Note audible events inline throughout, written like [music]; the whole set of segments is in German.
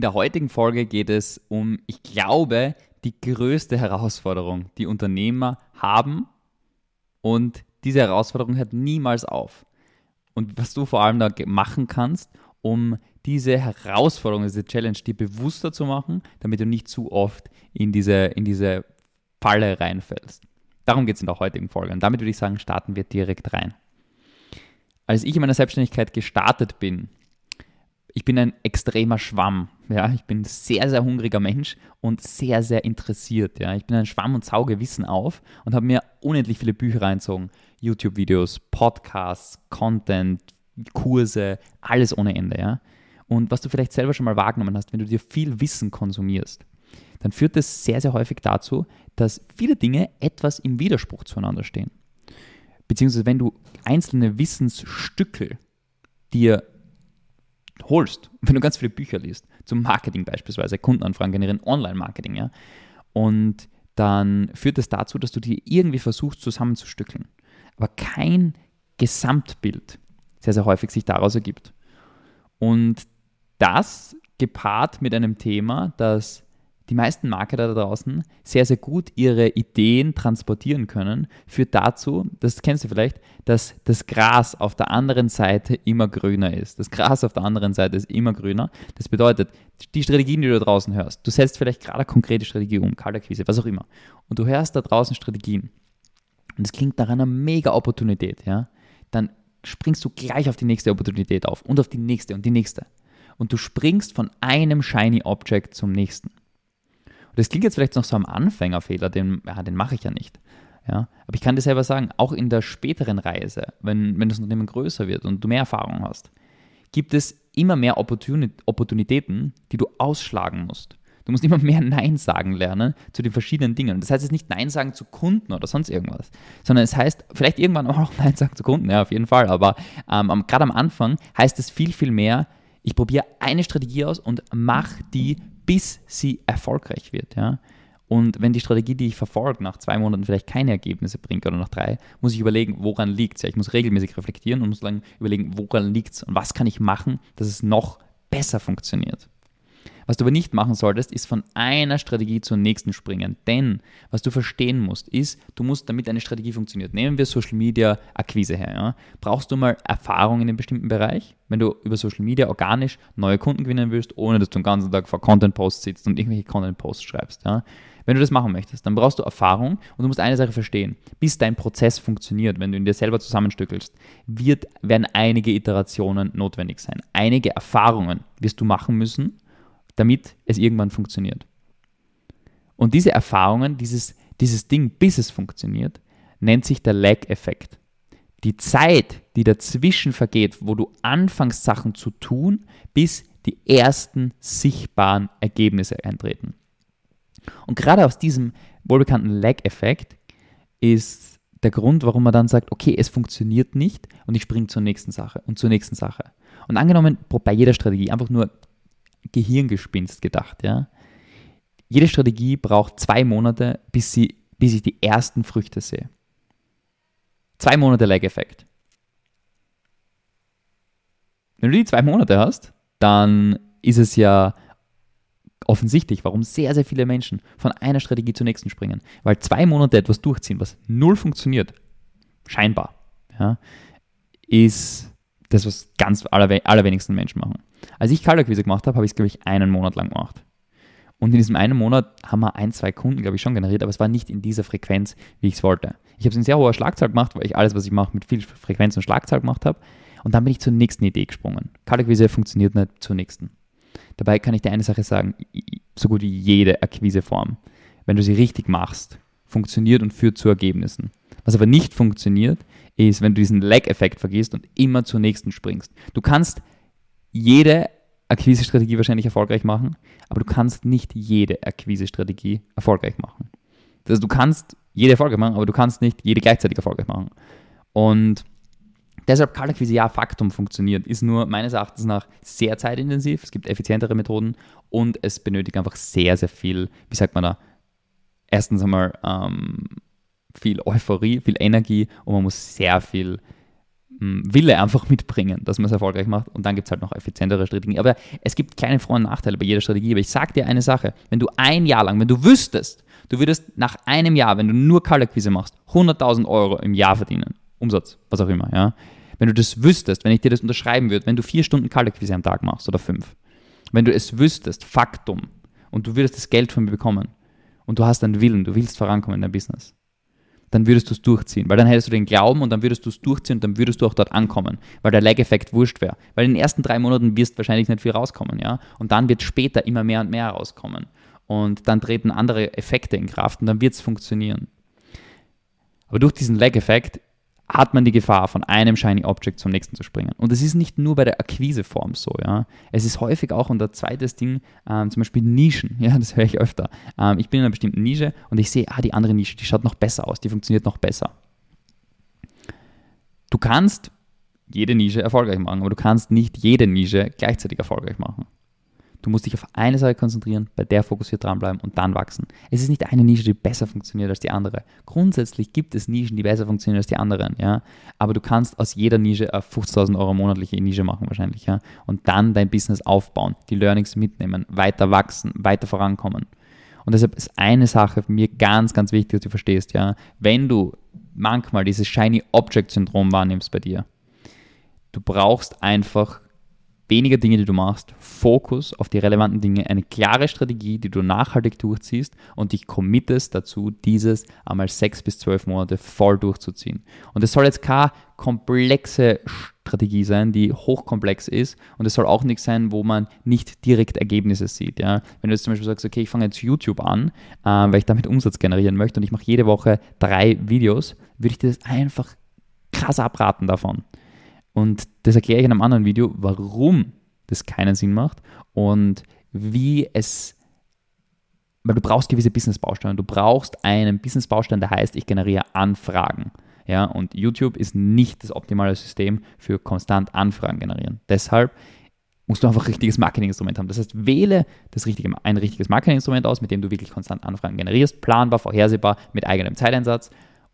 In der heutigen Folge geht es um, ich glaube, die größte Herausforderung, die Unternehmer haben und diese Herausforderung hört niemals auf. Und was du vor allem da machen kannst, um diese Herausforderung, diese Challenge dir bewusster zu machen, damit du nicht zu oft in diese, in diese Falle reinfällst. Darum geht es in der heutigen Folge. Und damit würde ich sagen, starten wir direkt rein. Als ich in meiner Selbstständigkeit gestartet bin, ich bin ein extremer Schwamm. Ja, ich bin ein sehr, sehr hungriger Mensch und sehr, sehr interessiert. Ja, ich bin ein Schwamm und sauge Wissen auf und habe mir unendlich viele Bücher reinzogen. YouTube-Videos, Podcasts, Content, Kurse, alles ohne Ende. Ja. Und was du vielleicht selber schon mal wahrgenommen hast, wenn du dir viel Wissen konsumierst, dann führt das sehr, sehr häufig dazu, dass viele Dinge etwas im Widerspruch zueinander stehen. Beziehungsweise wenn du einzelne Wissensstücke dir holst, wenn du ganz viele Bücher liest, zum Marketing beispielsweise, Kundenanfragen generieren, Online-Marketing, ja, und dann führt das dazu, dass du dir irgendwie versuchst zusammenzustückeln, aber kein Gesamtbild sehr, sehr häufig sich daraus ergibt. Und das gepaart mit einem Thema, das die meisten Marketer da draußen sehr, sehr gut ihre Ideen transportieren können, führt dazu, das kennst du vielleicht, dass das Gras auf der anderen Seite immer grüner ist. Das Gras auf der anderen Seite ist immer grüner. Das bedeutet, die Strategien, die du da draußen hörst, du setzt vielleicht gerade eine konkrete Strategie um, Kaltakquise, was auch immer, und du hörst da draußen Strategien und es klingt nach einer mega Opportunität, ja, dann springst du gleich auf die nächste Opportunität auf und auf die nächste und die nächste. Und du springst von einem Shiny Object zum nächsten. Und das klingt jetzt vielleicht noch so am Anfängerfehler, den, ja, den mache ich ja nicht. Ja, aber ich kann dir selber sagen, auch in der späteren Reise, wenn, wenn das Unternehmen größer wird und du mehr Erfahrung hast, gibt es immer mehr Opportunitäten, die du ausschlagen musst. Du musst immer mehr Nein sagen lernen zu den verschiedenen Dingen. Das heißt jetzt nicht Nein sagen zu Kunden oder sonst irgendwas, sondern es heißt vielleicht irgendwann auch [laughs] Nein sagen zu Kunden, ja, auf jeden Fall. Aber ähm, gerade am Anfang heißt es viel, viel mehr, ich probiere eine Strategie aus und mache die bis sie erfolgreich wird. Ja? Und wenn die Strategie, die ich verfolge, nach zwei Monaten vielleicht keine Ergebnisse bringt oder nach drei, muss ich überlegen, woran liegt es. Ja, ich muss regelmäßig reflektieren und muss dann überlegen, woran liegt es und was kann ich machen, dass es noch besser funktioniert. Was du aber nicht machen solltest, ist von einer Strategie zur nächsten springen. Denn was du verstehen musst, ist, du musst, damit eine Strategie funktioniert, nehmen wir Social Media Akquise her, ja, brauchst du mal Erfahrung in einem bestimmten Bereich, wenn du über Social Media organisch neue Kunden gewinnen willst, ohne dass du den ganzen Tag vor Content Posts sitzt und irgendwelche Content Posts schreibst. Ja. Wenn du das machen möchtest, dann brauchst du Erfahrung und du musst eine Sache verstehen. Bis dein Prozess funktioniert, wenn du ihn dir selber zusammenstückelst, wird, werden einige Iterationen notwendig sein. Einige Erfahrungen wirst du machen müssen, damit es irgendwann funktioniert. Und diese Erfahrungen, dieses, dieses Ding, bis es funktioniert, nennt sich der Lag-Effekt. Die Zeit, die dazwischen vergeht, wo du anfängst, Sachen zu tun, bis die ersten sichtbaren Ergebnisse eintreten. Und gerade aus diesem wohlbekannten Lag-Effekt ist der Grund, warum man dann sagt, okay, es funktioniert nicht und ich springe zur nächsten Sache und zur nächsten Sache. Und angenommen, bei jeder Strategie einfach nur Gehirngespinst gedacht. Ja? Jede Strategie braucht zwei Monate, bis, sie, bis ich die ersten Früchte sehe. Zwei Monate Lag-Effekt. Wenn du die zwei Monate hast, dann ist es ja offensichtlich, warum sehr, sehr viele Menschen von einer Strategie zur nächsten springen. Weil zwei Monate etwas durchziehen, was null funktioniert, scheinbar, ja, ist das, was ganz allerwe allerwenigsten Menschen machen. Als ich Kaltakquise gemacht habe, habe ich es, glaube ich, einen Monat lang gemacht. Und in diesem einen Monat haben wir ein, zwei Kunden, glaube ich, schon generiert, aber es war nicht in dieser Frequenz, wie ich es wollte. Ich habe es in sehr hoher Schlagzahl gemacht, weil ich alles, was ich mache, mit viel Frequenz und Schlagzahl gemacht habe. Und dann bin ich zur nächsten Idee gesprungen. Kaltakquise funktioniert nicht zur nächsten. Dabei kann ich dir eine Sache sagen, so gut wie jede Akquiseform, wenn du sie richtig machst, funktioniert und führt zu Ergebnissen. Was aber nicht funktioniert, ist, wenn du diesen Lag-Effekt vergisst und immer zur nächsten springst. Du kannst jede Akquise-Strategie wahrscheinlich erfolgreich machen, aber du kannst nicht jede Akquise-Strategie erfolgreich machen. Also du kannst jede erfolgreich machen, aber du kannst nicht jede gleichzeitig erfolgreich machen. Und deshalb Kaltakquise ja Faktum funktioniert, ist nur meines Erachtens nach sehr zeitintensiv. Es gibt effizientere Methoden und es benötigt einfach sehr, sehr viel, wie sagt man da, erstens einmal ähm, viel Euphorie, viel Energie und man muss sehr viel Wille einfach mitbringen, dass man es erfolgreich macht. Und dann gibt es halt noch effizientere Strategien. Aber es gibt kleine Vor- und Nachteile bei jeder Strategie. Aber ich sage dir eine Sache, wenn du ein Jahr lang, wenn du wüsstest, du würdest nach einem Jahr, wenn du nur Kaltakquise machst, 100.000 Euro im Jahr verdienen. Umsatz, was auch immer, ja. Wenn du das wüsstest, wenn ich dir das unterschreiben würde, wenn du vier Stunden Kaltakquise am Tag machst oder fünf, wenn du es wüsstest, Faktum, und du würdest das Geld von mir bekommen und du hast einen Willen, du willst vorankommen in deinem Business, dann würdest du es durchziehen, weil dann hättest du den Glauben und dann würdest du es durchziehen und dann würdest du auch dort ankommen, weil der Lag-Effekt wurscht wäre. Weil in den ersten drei Monaten wirst wahrscheinlich nicht viel rauskommen, ja, und dann wird später immer mehr und mehr rauskommen und dann treten andere Effekte in Kraft und dann wird es funktionieren. Aber durch diesen Lag-Effekt hat man die Gefahr, von einem Shiny Object zum nächsten zu springen. Und es ist nicht nur bei der Akquiseform so, ja. Es ist häufig auch, und der zweites Ding, ähm, zum Beispiel Nischen, ja, das höre ich öfter. Ähm, ich bin in einer bestimmten Nische und ich sehe, ah, die andere Nische, die schaut noch besser aus, die funktioniert noch besser. Du kannst jede Nische erfolgreich machen, aber du kannst nicht jede Nische gleichzeitig erfolgreich machen. Du musst dich auf eine Sache konzentrieren, bei der fokussiert dranbleiben und dann wachsen. Es ist nicht eine Nische, die besser funktioniert als die andere. Grundsätzlich gibt es Nischen, die besser funktionieren als die anderen, ja. Aber du kannst aus jeder Nische eine 50.000 Euro monatliche Nische machen wahrscheinlich, ja. Und dann dein Business aufbauen, die Learnings mitnehmen, weiter wachsen, weiter vorankommen. Und deshalb ist eine Sache für mir ganz, ganz wichtig, dass du verstehst, ja. Wenn du manchmal dieses Shiny Object Syndrom wahrnimmst bei dir, du brauchst einfach weniger Dinge, die du machst, Fokus auf die relevanten Dinge, eine klare Strategie, die du nachhaltig durchziehst und dich committest dazu, dieses einmal sechs bis zwölf Monate voll durchzuziehen. Und es soll jetzt keine komplexe Strategie sein, die hochkomplex ist und es soll auch nichts sein, wo man nicht direkt Ergebnisse sieht. Ja? Wenn du jetzt zum Beispiel sagst, okay, ich fange jetzt YouTube an, äh, weil ich damit Umsatz generieren möchte und ich mache jede Woche drei Videos, würde ich dir das einfach krass abraten davon. Und das erkläre ich in einem anderen Video, warum das keinen Sinn macht und wie es, weil du brauchst gewisse Business-Bausteine. Du brauchst einen Business-Baustein, der heißt, ich generiere Anfragen. Ja, und YouTube ist nicht das optimale System für konstant Anfragen generieren. Deshalb musst du einfach ein richtiges Marketinginstrument haben. Das heißt, wähle das richtige, ein richtiges Marketinginstrument aus, mit dem du wirklich konstant Anfragen generierst, planbar, vorhersehbar, mit eigenem Zeiteinsatz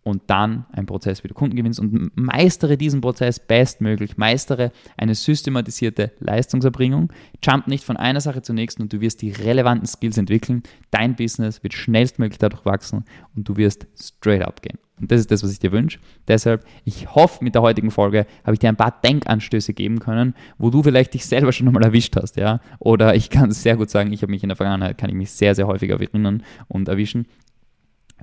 und dann ein Prozess, wie du Kunden gewinnst und meistere diesen Prozess bestmöglich, meistere eine systematisierte Leistungserbringung, jump nicht von einer Sache zur nächsten und du wirst die relevanten Skills entwickeln, dein Business wird schnellstmöglich dadurch wachsen und du wirst straight up gehen. Und das ist das, was ich dir wünsche. Deshalb, ich hoffe, mit der heutigen Folge habe ich dir ein paar Denkanstöße geben können, wo du vielleicht dich selber schon nochmal erwischt hast, ja. Oder ich kann sehr gut sagen, ich habe mich in der Vergangenheit, kann ich mich sehr, sehr häufig erinnern und erwischen.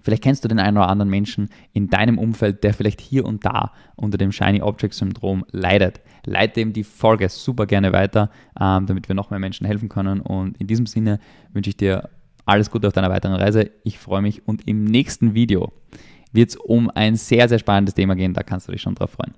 Vielleicht kennst du den einen oder anderen Menschen in deinem Umfeld, der vielleicht hier und da unter dem Shiny Object Syndrom leidet. Leite ihm die Folge super gerne weiter, ähm, damit wir noch mehr Menschen helfen können. Und in diesem Sinne wünsche ich dir alles Gute auf deiner weiteren Reise. Ich freue mich und im nächsten Video wird es um ein sehr, sehr spannendes Thema gehen. Da kannst du dich schon drauf freuen.